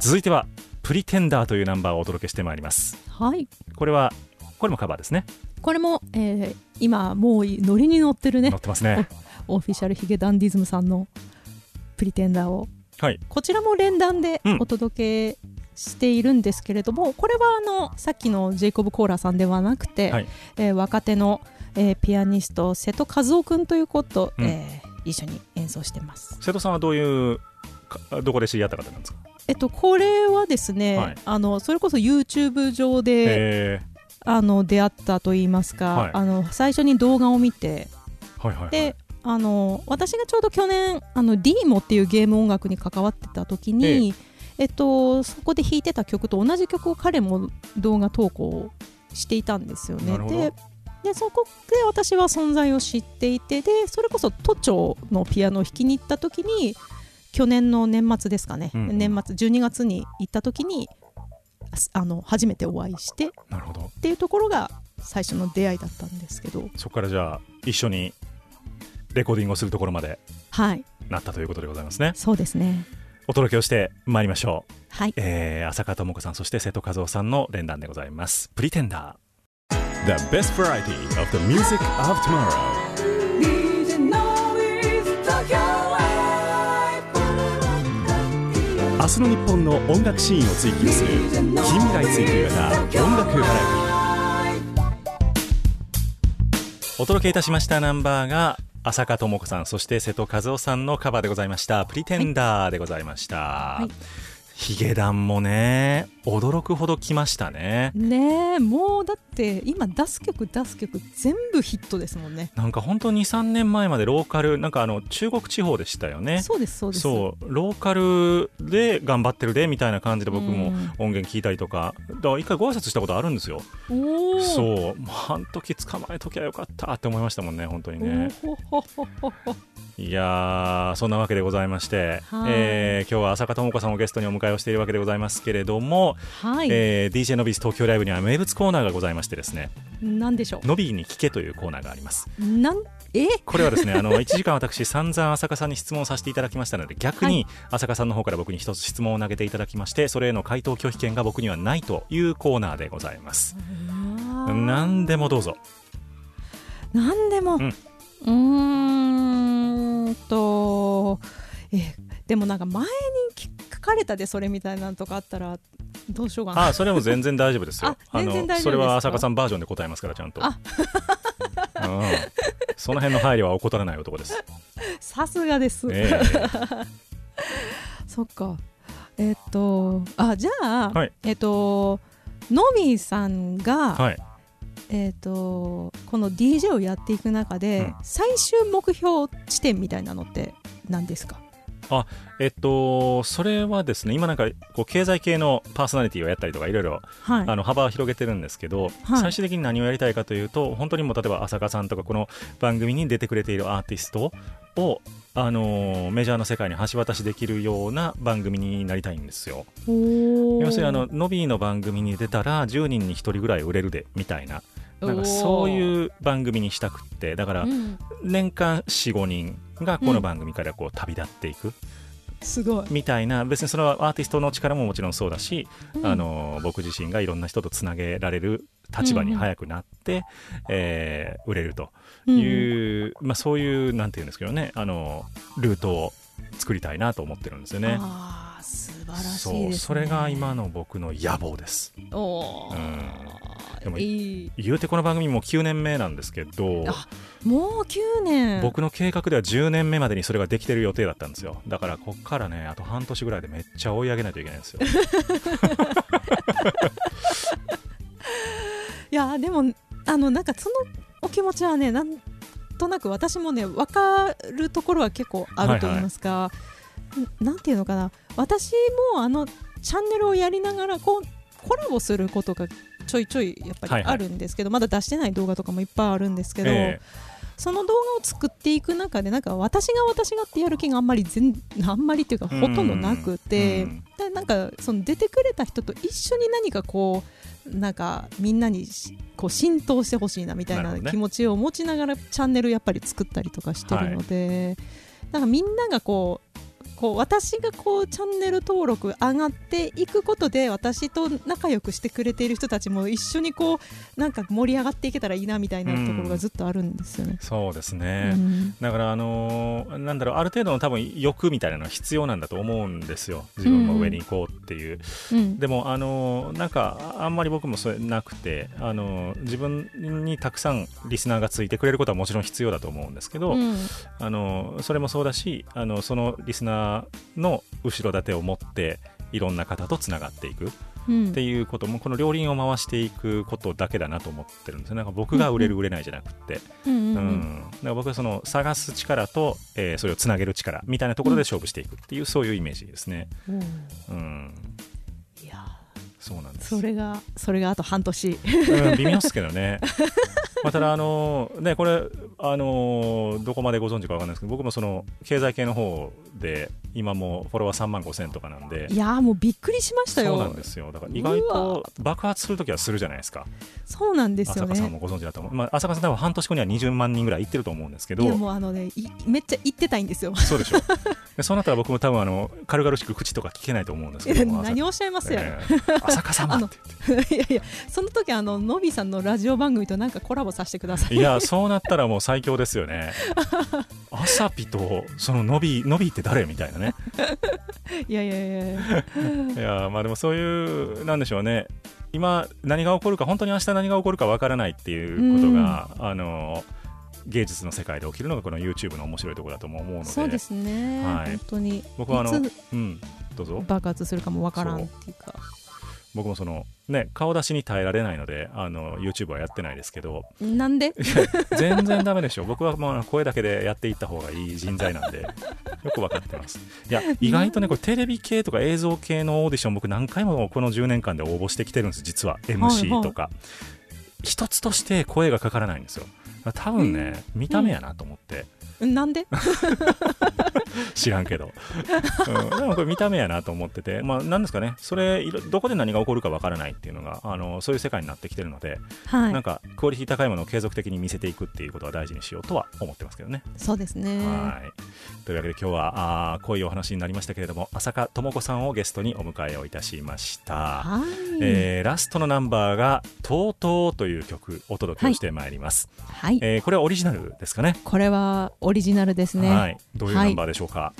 続いてはプリテンダーというナンバーをお届けしてまいります。はい、これはこれもカバーですね。これも、えー今もうノリに乗ってるね。乗ってますね。オフィシャルヒゲダンディズムさんのプリテンダーを。はい。こちらも連弾でうん。お届けしているんですけれども、これはあのさっきのジェイコブ・コーラさんではなくて、はい。えー若手の、えーピアニスト瀬戸和夫君という子と、うん。えー一緒に演奏してます。瀬戸さんはどういうかどこで知り合った方なんですか？えっと、これはですね、はい。あのそれこそ YouTube 上で、えあの出会ったといいますか、はい。あの最初に動画を見てー、はいはいはい。であの私がちょうど去年あの DMO っていうゲーム音楽に関わってた時に、えっと、そこで弾いてた曲と同じ曲を彼も動画投稿していたんですよね。ででそこで私は存在を知っていてでそれこそ都庁のピアノを弾きに行った時に去年の年末ですかね、うんうん。年末12月に行った時にああの初めてお会いしてっなるほど。ていうところが最初の出会いだったんですけど。そこからじゃあ一緒にレコーディングをするところまではい。なったということでございますね。そうですね。お届けをしてまいりましょう、はい。えー、浅香智子さんそして瀬戸和夫さんの連弾でございます。プリテンダ The best variety of the music of tomorrow. 明日の日本の音楽シーンを追求する近未来追求型音楽バラエテーお届けいたしましたナンバーが浅香智子さんそして瀬戸和夫さんのカバーでございました。プリテンダーでございました、い。ヒゲダンもね驚くほど来ましたね。ねえもうだって今出す曲出す曲全部ヒットですもんね。なんか本当23年前までローカルなんかあの中国地方でしたよね。そうですそうです。そう。ローカルで頑張ってるでみたいな感じで僕もうん。音源聞いたりとか。だから一回ご挨拶したことあるんですよ。おおそう。あん時捕まえときゃよかったって思いましたもんね本当にね。いやーそんなわけでございまして、はい。えー今日は浅香智子さんをゲストにお迎えをしているわけでございますけれども、はい、えー DJ のビス東京ライブには名物コーナーがございましてですねなんでしょ「のびに聞け」というコーナーがあります。うなんえ？これはですねあの1時間私散々浅香さんに質問させていただきましたので逆に浅香さんの方から僕に一つ質問を投げていただきましてそれへの回答拒否権が僕にはないというコーナーでございます。何でもどうぞ。なんでも、うんとえでもなんか前に聞書かれたでそれみたいなのとかあったらどうしようかな。あそれはもう全然大丈夫ですよ。あ全然大丈夫ですか？それは浅香さんバージョンで答えますからちゃんと。あ。うん、その辺の配慮は怠らない男です、さすがです、え そっか。えっとあじゃあ、はい。えっとのびーさんが、えはい。えっとこの DJ をやっていく中で、うん。最終目標地点みたいなのって何ですか？えっとそれはですね今なんかこう経済系のパーソナリティをやったりとかいろいろはい。あの幅を広げてるんですけど、はい。最終的に何をやりたいかというと本当にもう例えば浅香さんとかこの番組に出てくれているアーティストを、あのーメジャーの世界に橋渡しできるような番組になりたいんですよ。要するにあのノビーの番組に出たら10人に1人ぐらい売れるでみたいななんかそうういう番組にしたくってだからん、年間45人がこの番組からこう旅立っていく。すごい、みたいな別にそのアーティストの力ももちろんそうだしうん。あの僕自身がいろんな人とつなげられる立場に早くなって、えー売れるという、まあ、そういうなんていうんですけどねあのルートを作りたいなと思ってるんですよね。ああ素晴らしいです、そね、うそれが今の僕の野望です。おー。うんでもいい。言うてこの番組もう9年目なんですけどあもう9年。僕の計画では10年目までにそれができてる予定だったんですよ。だからこっからねあと半年ぐらいでめっちゃ追い上げないといけないんですよ。いやでもあのなんかそのお気持ちはねなんとなく私もね分かるところは結構あると言いますか、んなんていうのかな。私もあのチャンネルをやりながらこうコラボすることがちょいちょいやっぱはいはい。りあるんですけど、まだ出してない動画とかもいっぱいあるんですけど、えその動画を作っていく中でなんか私が私がってやる気があんまり全あんまりっていうかえほとんどなくて、うん。でなんかその出てくれた人と一緒に何かこうなんかみんなにしこう浸透してほしいなみたいな気持ちを持ちながらチャンネルやっぱり作ったりとかしてるので、なんかみんながこうこう私がこうチャンネル登録上がっていくことで私と仲良くしてくれている人たちも一緒にこうなんか盛り上がっていけたらいいなみたいなところがずっとあるんですよね。そうですうね、ん。だからあのーなんだろうある程度の多分欲みたいなのは必要なんだと思うんですよ。自分も上に行こうっていう、うん。でもあのーなんかあんまり僕もそれなくてあのー自分にたくさんリスナーがついてくれることはもちろん必要だと思うんですけど、うん。あのそれもそうだしあのそのリスナーの後ろ盾を持っていろんな方とつながっていく。うん。っていうこともこの両輪を回していくことだけだなと思ってるんですよ。なんか僕が売れる売れないじゃなくって、僕はその探す力と、えーそれをつなげる力みたいなところで勝負していくっていう、そういうイメージですね、いやそうなんです。それがそれがあと半年。うん、微妙ですけどね。まあ、ただ、あのね、これ、あのどこまでご存知かわかんないですけど、僕もその経済系の方で、今もうフォロワー3万5千とかなんでい、やーもうびっくりしましたよそうなんですよ。だから意外と爆発するときはするじゃないですか。そうなんですよね浅香さんもご存知だと思う。まあ、浅香さん多分半年後には20万人ぐらい行ってると思うんですけどいや、もうあのねいめっちゃ言ってたいんですよそうでしょ。でそうなったら僕も多分あの軽々しく口とか聞けないと思うんですけども。何をおっしゃいますやええ浅香様って言って。いやいやその時あののびさんのラジオ番組となんかコラボさせてくださいいや、そうなったらもう最強ですよね。アサピと、そのノビ、ノビって誰みたいなね。いやいやいやいやまあでもそういう、なんでしょうね。今、何が起こるか、本当に明日何が起こるかわからないっていうことが、あの、芸術の世界で起きるのがこの YouTube の面白いところだとも思うので。そうですね、はい本当に僕はあのうん。どうぞ爆発するかもわからんっていうか僕もそのね顔出しに耐えられないのであの YouTube はやってないですけど。なんで？全然ダメでしょ。僕はもう声だけでやっていった方がいい人材なんで。よく分かってます。いや意外とねこれテレビ系とか映像系のオーディション僕何回もこの10年間で応募してきてるんです実は。MC とか、一つとして声がかからないんですよ多分ね見た目やなと思って、なんで？知らんけど、うん、でもこれ見た目やなと思ってて、まあ、なんですかね。それどこで何が起こるかわからないっていうのがあのそういう世界になってきてるので、はい。なんかクオリティ高いものを継続的に見せていくっていうことは大事にしようとは思ってますけどね。そうですね。はい。というわけで今日はあーこういうお話になりましたけれども浅香智子さんをゲストにお迎えをいたしました。はい、えーラストのナンバーが「とうとう」という曲お届けをしてまいります、はい、えーこれはオリジナルですかね？これはオリジナルですね、はい、どういうナンバーでしょうか、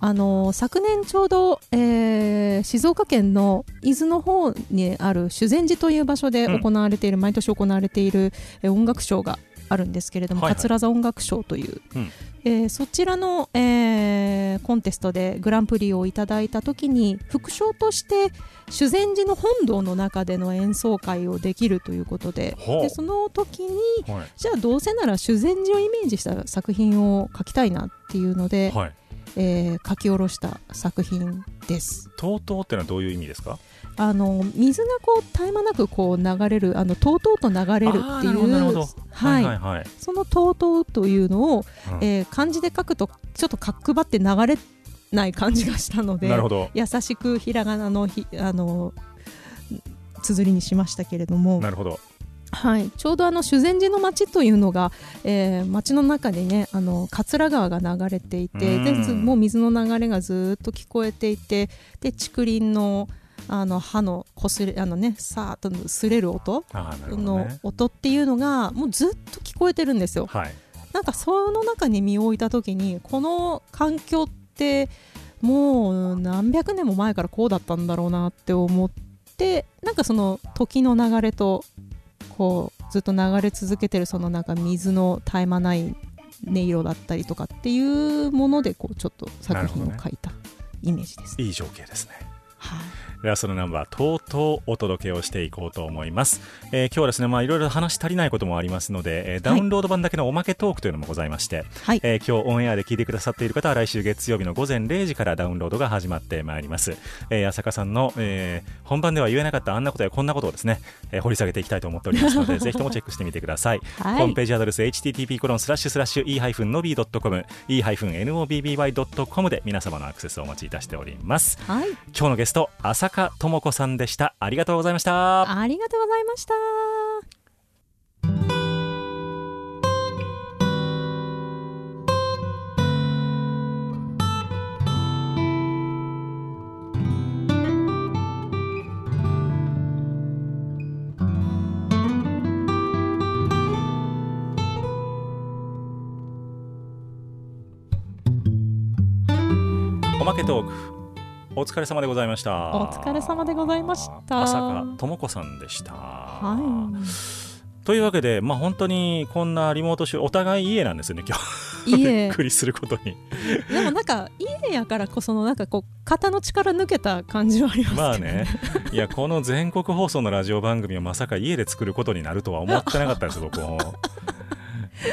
あの昨年ちょうど、えー静岡県の伊豆の方にある修善寺という場所でうん。行われている、毎年行われている、えー音楽賞があるんですけれども、はいはい。桂座音楽賞という、うん。えーそちらの、えーコンテストでグランプリをいただいた時に副賞として修善寺の本堂の中での演奏会をできるということででその時にはい。じゃあどうせなら修善寺をイメージした作品を書きたいなっていうので、はい、えー書き下ろした作品です。とうとうってのはどういう意味ですか？あの水がこう絶え間なくこう流れるあのとうとうと流れるっていうはい。はいはい、そのとうとうというのを、うん。えー漢字で書くとちょっと角張って流れない感じがしたのでなるほど。優しくひらがなのひあの綴りにしましたけれどもなるほどはい、ちょうどあの修善寺の町というのが、えー町の中でねあの桂川が流れていてうん。でずもう水の流れがずっと聞こえていてで竹林のあの歯のこすれあのねさーっと擦れる音のね。音っていうのがもうずっと聞こえてるんですよ。はい。なんかその中に身を置いた時にこの環境ってもう何百年も前からこうだったんだろうなって思ってなんかその時の流れとこうずっと流れ続けてるそのなんか水の絶え間ない音色だったりとかっていうものでこうちょっと作品を書いたイメージです。いい情景ですね。はいではそのナンバーとうとうお届けをしていこうと思います、えー今日はですねまあいろいろ話し足りないこともありますので、えーダウンロード版だけのおまけトークというのもございまして、はい。えー今日オンエアで聞いてくださっている方は来週月曜日の午前0時からダウンロードが始まってまいります、えー、浅香さんの、えー本番では言えなかったあんなことやこんなことをですね、えー掘り下げていきたいと思っておりますので ぜひともチェックしてみてください、はい。ホームページアドレス http コロンスラッシュスラッシュ e-nobby.com e-nobby.com で皆様のアクセスをお待ちいたしております。はい、今日のゲスト浅香智子さんでした。ありがとうございました。ありがとうございました。おまけトークお疲れ様でございました。お疲れ様でございました。浅香智子さんでした。はい。というわけでまあ本当にこんなリモート集お互い家なんですよね今日。いびえ。っくりすることに。でもなんか家やからこそのなんかこう肩の力抜けた感じはありますけどまあね。いやこの全国放送のラジオ番組をまさか家で作ることになるとは思ってなかったです僕も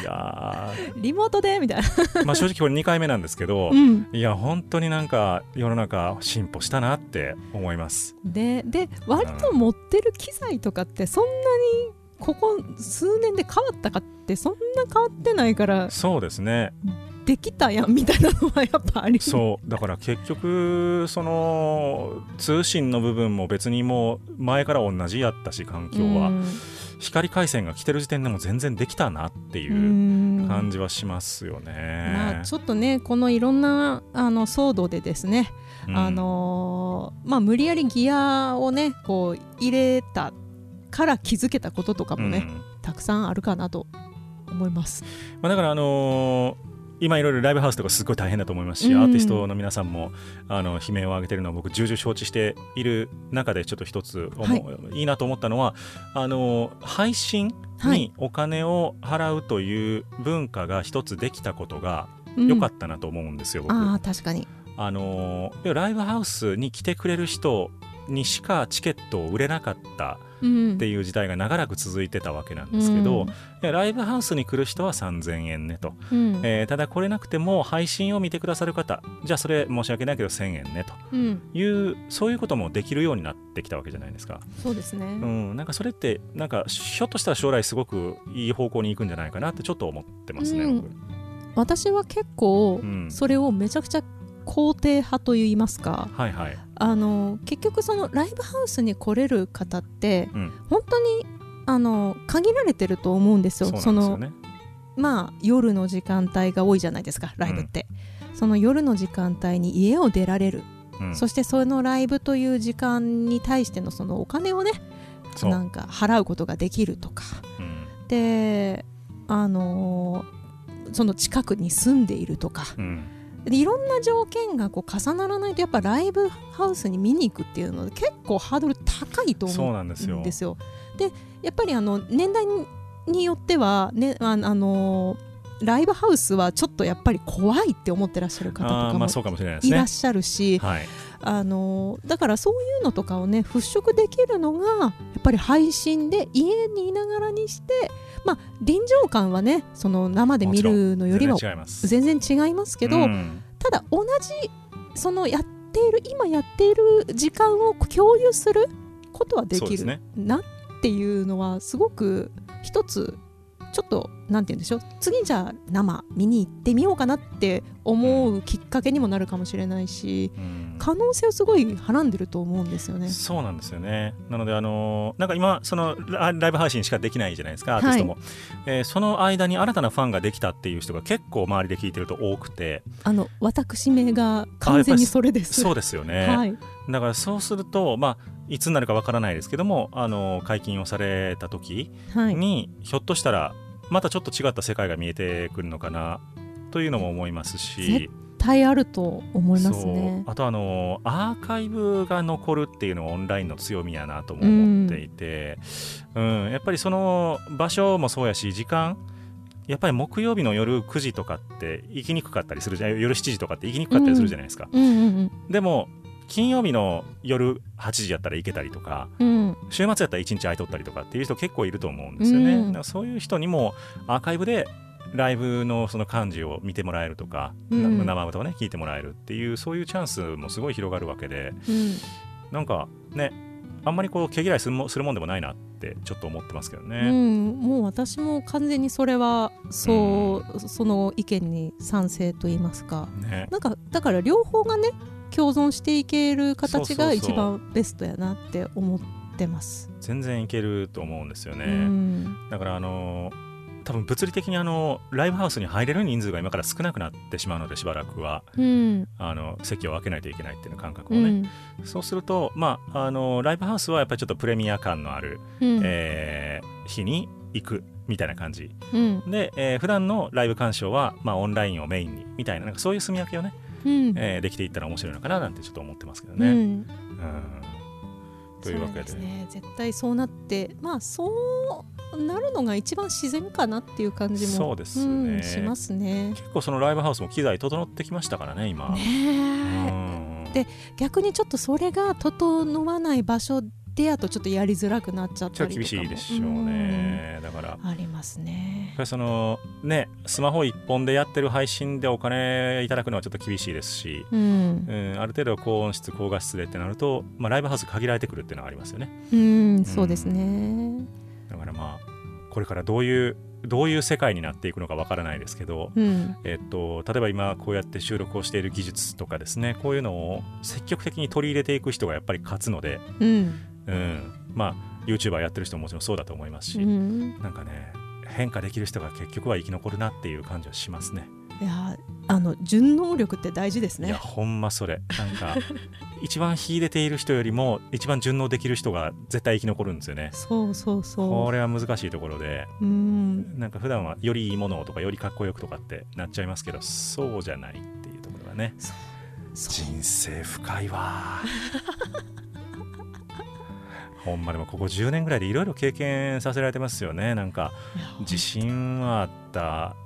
いやリモートで？みたいな、ーまあ正直これ2回目なんですけど、うん、いや本当になんか世の中進歩したなって思います。でで割と持ってる機材とかってそんなにここ数年で変わったかってそんな変わってないからそうですね。できたやんみたいなのはやっぱありそう。だから結局その通信の部分も別にもう前から同じやったし環境は、うん光回線が来てる時点でも全然できたなっていううん感じはしますよね。まあ、ちょっとねこのいろんなあの騒動でですね、うんあのーまあ、無理やりギアをねこう入れたから気づけたこととかもね、うんたくさんあるかなと思います。まあ、だからあのー今いろいろライブハウスとかすごい大変だと思いますし、うん。アーティストの皆さんもあの悲鳴を上げてるのは僕重々承知している中でちょっと一つ思う、い、いなと思ったのはあのー配信はい。にお金を払うという文化が一つできたことがうん。良かったなと思うんですよ、僕。ああ確かに、あのライブハウスに来てくれる人にしかチケットを売れなかったうん。っていう時代が長らく続いてたわけなんですけど、うん。ライブハウスに来る人は3000円ねと、うん。えーただ来れなくても配信を見てくださる方じゃあそれ申し訳ないけど1000円ねと。うん。いうそういうこともできるようになってきたわけじゃないですか、そうですね、うん、なんかそれってなんかひょっとしたら将来すごくいい方向に行くんじゃないかなってちょっと思ってますね、うん。僕。私は結構うん。それをめちゃくちゃ肯定派といいますか。はいはい、あの結局そのライブハウスに来れる方ってうん、本当にあの限られてると思うんですよ。そうなんですよね。まあ夜の時間帯が多いじゃないですかライブって、その夜の時間帯に家を出られる、うん。そしてそのライブという時間に対してのそのお金をねなんか払うことができるとか。うん。であのーその近くに住んでいるとかいろんな条件がこう重ならないとやっぱライブハウスに見に行くっていうので結構ハードル高いと思そうなんですよ。うんでやっぱりあの年代によっては、ね、ああのライブハウスはちょっとやっぱり怖いって思ってらっしゃる方とかもいらっしゃるし、はい。あのだからそういうのとかをね払拭できるのがやっぱり配信で家にいながらにして、まあ、臨場感はねその生で見るのよりは全然違います。けど、うん。ただ同じそのやっている今やっている時間を共有することはできるなっていうのはすごく一つちょっとなんて言うんでしょう。次じゃあ生見に行ってみようかなって思うきっかけにもなるかもしれないしうん可能性をすごいはらんでると思うんですよね。そうなんですよね。なので、あのーなんか今、そのラライブ配信しかできないじゃないですか、アーティストも。えーその間に新たなファンができたっていう人が結構周りで聞いてると多くて、あの私名が完全にそれです。そうですよね。はい。だからそうすると、まあ、いつになるかわからないですけども、あのー解禁をされた時はい。に、ひょっとしたら、またちょっと違った世界が見えてくるのかなというのも思いますし絶。対あると思いますね。あとあのアーカイブが残るっていうのがオンラインの強みやなとも思っていて、うんやっぱりその場所もそうやし時間やっぱり木曜日の夜9時とかって行きにくかったりするじゃ夜7時とかって行きにくかったりするじゃないですか、うんうんでも金曜日の夜8時やったら行けたりとかうん。うん。週末やったら1日空いとったりとかっていう人結構いると思うんですよね、うんそういう人にもアーカイブでライブのその感じを見てもらえるとか、うんな生歌をね聞いてもらえるっていうそういうチャンスもすごい広がるわけでうん。なんかねあんまりこう毛嫌いするもするもんでもないなってちょっと思ってますけどうね。ん、もう私も完全にそれはそう、その意見に賛成と言いますかねなんかだから両方がね共存していける形が一番ベストやなって思ってます。全然いけると思うんですよね。うんだからあの多分物理的にあのライブハウスに入れる人数が今から少なくなってしまうのでしばらくは。うん。あの席を空けないといけないっていう感覚うをね、ん。そうすると、まあ、あのライブハウスはやっぱりちょっとプレミア感のある、うん。えー日に行くみたいな感じ。うん。で、えー普段のライブ鑑賞は、まあ、オンラインをメインにみたいななんかそういう住み分けをね、うん。えーできていったら面白いのかななんてちょっと思ってますけどね。うん。うん。というわけで。そうですね。絶対そうなってまあそうなるのが一番自然かなっていう感じもそうですね。んしますね。結構そのライブハウスも機材整ってきましたからね今。ねで逆にちょっとそれが整わない場所でやとちょっとやりづらくなっちゃったり厳しいでしょうね。だから。ありますね。そのねスマホ一本でやってる配信でお金いただくのはちょっと厳しいですし、うん、うん、ある程度高音質高画質でってなると、まあ、ライブハウス限られてくるっていうのはありますよね。うん、そうですねだからまあこれからどういうどういう世界になっていくのかわからないですけど、うん。えっと、例えば今こうやって収録をしている技術とかですねこういうのを積極的に取り入れていく人がやっぱり勝つので、うん。うん、まあ YouTuber やってる人ももちろんそうだと思いますし、うん。なんかね変化できる人が結局は生き残るなっていう感じはしますね。いやあの順応力って大事ですね。いやほんまそれ。なんか一番秀でている人よりも一番順応できる人が絶対生き残るんですよね。そうそうこそれは難しいところで。ううん。なんか普段はよりいいものをとかよりかっこよくとかってなっちゃいますけどそうじゃないっていうところがね。人生深いわ。ほんまでもここ10年ぐらいでいろいろ経験させられてますよね。なんか自信はあった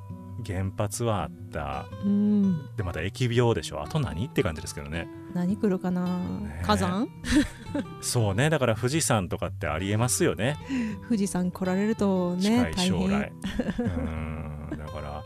原発はあった。うん。でまた疫病でしょ。あと何って感じですけどね。何来るかな、ね火山？そうね。だから富士山とかってありえますよね。富士山来られるとね近い将来。うん。だから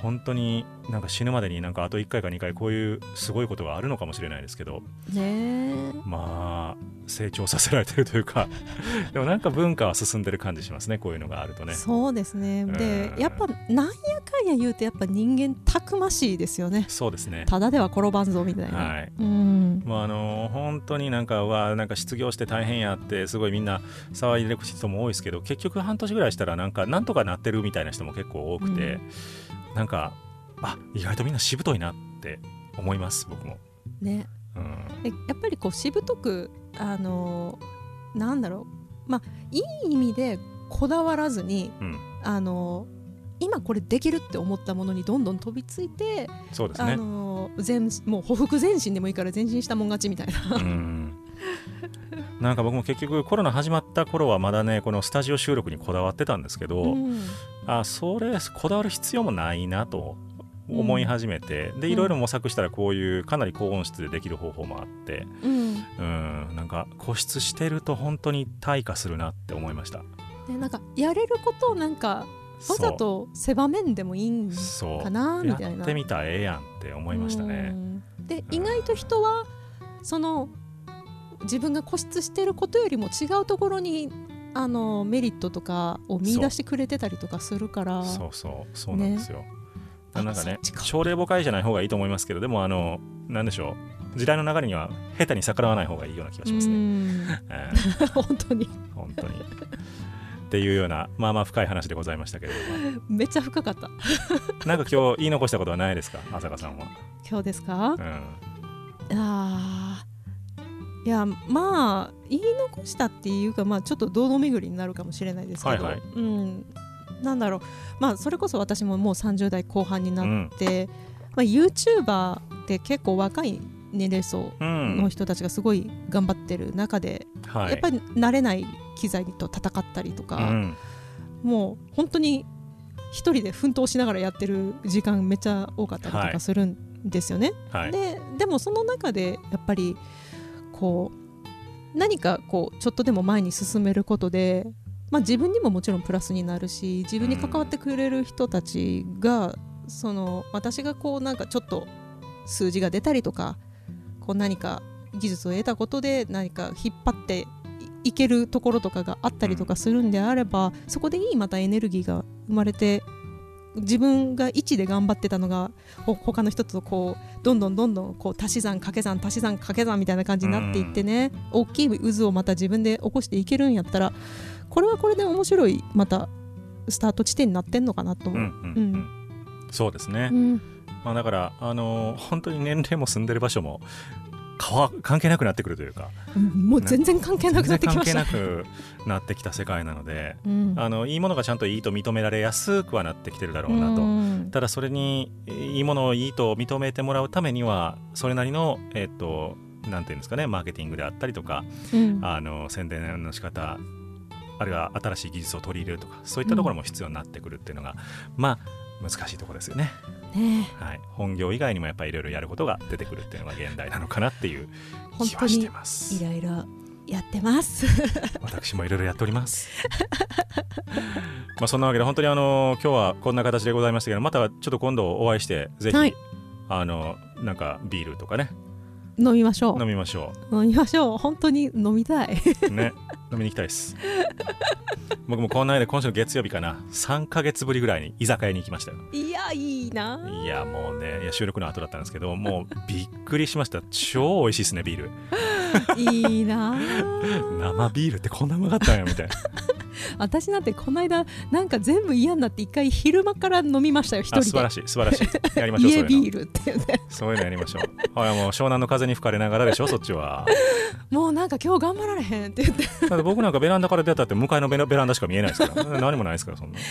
本当になんか死ぬまでになんかあと1回か2回こういうすごいことがあるのかもしれないですけどねまあ成長させられてるというか でもなんか文化は進んでる感じしますねこういうのがあるとね。そうですね。でうん。やっぱなんやかんや言うてやっぱ人間たくましいですよね。そうですね。ただでは転ばんぞみたいな、はい。うん。まあ、あの本当になんかうわなんか失業して大変やってすごいみんな騒いでる人も多いですけど結局半年ぐらいしたらなんかなんとかなってるみたいな人も結構多くて、なんかあ意外とみんなしぶといなって思います僕も。ね。うん。でやっぱりこうしぶとくあのなんだろう。まあいい意味でこだわらずにうん、あの今これできるって思ったものにどんどん飛びついて、あそうですね。の全もうほふ前進でもいいから前進したもん勝ちみたいな。うん。なんか僕も結局コロナ始まった頃はまだねこのスタジオ収録にこだわってたんですけど、うん。あそれこだわる必要もないなと思い始めて、でいろいろ模索したらこういうかなり高音質でできる方法もあって、うんうん、なんか固執してると本当に退化するなって思いました。でなんかやれることをなんかわざと狭めんでもいいんそうかなみたいなやってみたらええやんって思いましたね。うんで意外と人はその自分が固執してることよりも違うところにあのメリットとかを見出してくれてたりとかするからそうそうそうなんですよ。あなんかねそっちか。朝令暮改じゃない方がいいと思いますけどでもあのなんでしょう。時代の流れには下手に逆らわない方がいいような気がしますね。本当に。ー本当に。っていうようなまあまあ深い話でございましたけれども。めっちゃ深かった。なんか今日言い残したことはないですか？浅香さんは。今日ですか？うん。あー。いやまあ言い残したっていうかまあちょっと堂々巡りになるかもしれないですけど、はいはい。うんなんだろう。まあそれこそ私ももう30代後半になって、まあ、YouTuber って結構若い年齢層うん。の人たちがすごい頑張ってる中で、はい、やっぱり慣れない機材と戦ったりとか、うん。もう本当に一人で奮闘しながらやってる時間めっちゃ多かったりとはいかするんですよね。はい。ででもその中でやっぱりこう何かこうちょっとでも前に進めることで、まあ、自分にももちろんプラスになるし自分に関わってくれる人たちが、その私がこうなんかちょっと数字が出たりとかこう何か技術を得たことで何か引っ張っていいけるところとかがあったりとかするんであれば、そこでいいまたエネルギーが生まれて自分が1で頑張ってたのがほ他の人とこうどんどんどんどんこう足し算掛け算足し算掛け算みたいな感じになっていってね、大きい渦をまた自分で起こしていけるんやったらこれはこれで面白いまたスタート地点になってんのかなとう。んう思う。ん。うん。そうですね、うん。まあ、だから、あのー本当に年齢も住んでる場所も関係なくなってくるというか。もう全然関係なくなってきました。関係なくなってきた世界なのでうん。あのいいものがちゃんといいと認められやすくはなってきてるだろうなと。うん。ただそれにいいものをいいと認めてもらうためにはそれなりのえっとなんていうんですかねマーケティングであったりとかうん。あの宣伝の仕方あるいは新しい技術を取り入れるとかそういったところも必要になってくるっていうのが、まあ難しいところですよね、ねはい、本業以外にもやっぱりいろいろやることが出てくるっていうのが現代なのかなっていう気はしてます。いろいろやってます。私もいろいろやっております。まあそんなわけで本当にあの今日はこんな形でございましたけどまたちょっと今度お会いしてぜひ、はい。あのなんかビールとかね。飲みましょ飲みましょう。飲みましょう。本当に飲みたい。うね飲みに行きたいです。僕もこんな間今週の月曜日かな。3ヶ月ぶりぐらいに居酒屋に行きましたよ。いやいいな。いやもうねいや収録の後だったんですけどもうびっくりしました。超美味しいですねビール。いいな。生ビールってこんなうまかったんやみたいな。私なんてこの間なんか全部嫌になって一回昼間から飲みましたよ一人で。あ素晴らしい素晴らしい。やりましょう家ビールっていうね。そういうのやりましょう。はい、もう湘南の風に吹かれながらでしょ、そっちは。もうなんか今日頑張られへんって言って。だって僕なんかベランダから出たって向かいのベランダしか見えないですから。何もないですから、そんな。い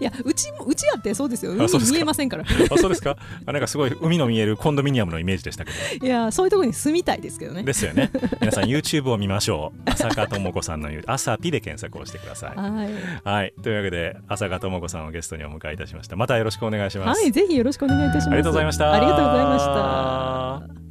やうちもうちやってそうですよ海見えませんから あ、そうですかあなんかすごい海の見えるコンドミニアムのイメージでしたけど。いやそういうところに住みたいですけどねですよね。皆さん YouTube を見ましょう。朝香智子さんの朝ピで検索をしてください。はい、はい、というわけで浅香智子さんをゲストにお迎えいたしましたまたよろしくお願いします、はい、ぜひよろしくお願いいたします。ありがとうございましたありがとうございました。